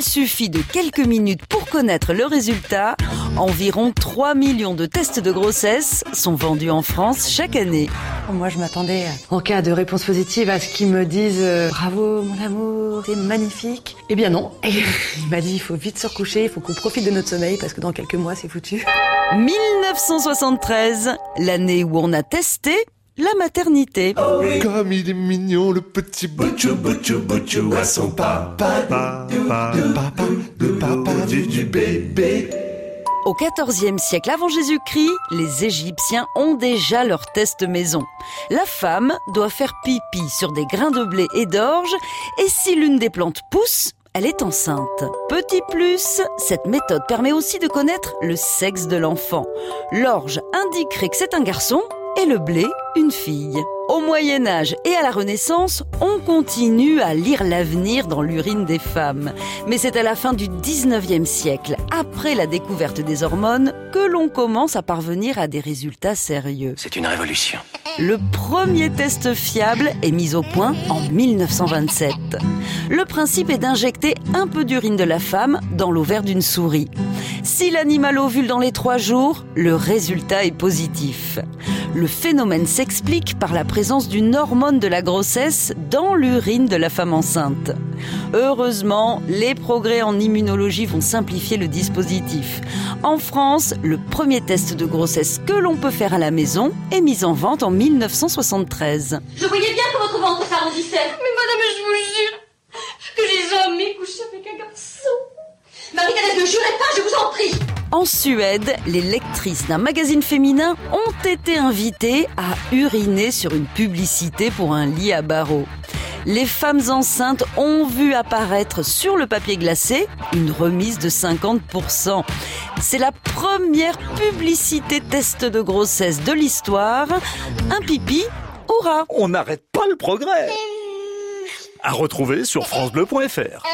Il suffit de quelques minutes pour connaître le résultat. Environ 3 millions de tests de grossesse sont vendus en France chaque année. Moi, je m'attendais, en cas de réponse positive, à ce qu'ils me disent euh, Bravo, mon amour, c'est magnifique. Eh bien non. il m'a dit il faut vite se recoucher, il faut qu'on profite de notre sommeil parce que dans quelques mois, c'est foutu. 1973, l'année où on a testé la maternité. Comme il est mignon, le petit bouchou, bouchou, bouchou à son papa, papa, papa, le papa du, du bébé. Au XIVe siècle avant Jésus-Christ, les Égyptiens ont déjà leur test maison. La femme doit faire pipi sur des grains de blé et d'orge, et si l'une des plantes pousse, elle est enceinte. Petit plus, cette méthode permet aussi de connaître le sexe de l'enfant. L'orge indiquerait que c'est un garçon et le blé une fille. Au Moyen Âge et à la Renaissance, on continue à lire l'avenir dans l'urine des femmes. Mais c'est à la fin du 19e siècle, après la découverte des hormones, que l'on commence à parvenir à des résultats sérieux. C'est une révolution. Le premier test fiable est mis au point en 1927. Le principe est d'injecter un peu d'urine de la femme dans l'ovaire d'une souris. Si l'animal ovule dans les trois jours, le résultat est positif. Le phénomène s'explique par la présence d'une hormone de la grossesse dans l'urine de la femme enceinte. Heureusement, les progrès en immunologie vont simplifier le dispositif. En France, le premier test de grossesse que l'on peut faire à la maison est mis en vente en 1973. Je voyais bien que votre ventre s'arrondissait. Mais madame, je vous jure que les hommes aient couché avec un garçon. Marie-Thérèse, ne jurez pas, je vous en prie. En Suède, les lectrices d'un magazine féminin ont été invitées à uriner sur une publicité pour un lit à barreaux. Les femmes enceintes ont vu apparaître sur le papier glacé une remise de 50%. C'est la première publicité test de grossesse de l'histoire. Un pipi, hurrah On n'arrête pas le progrès À retrouver sur francebleu.fr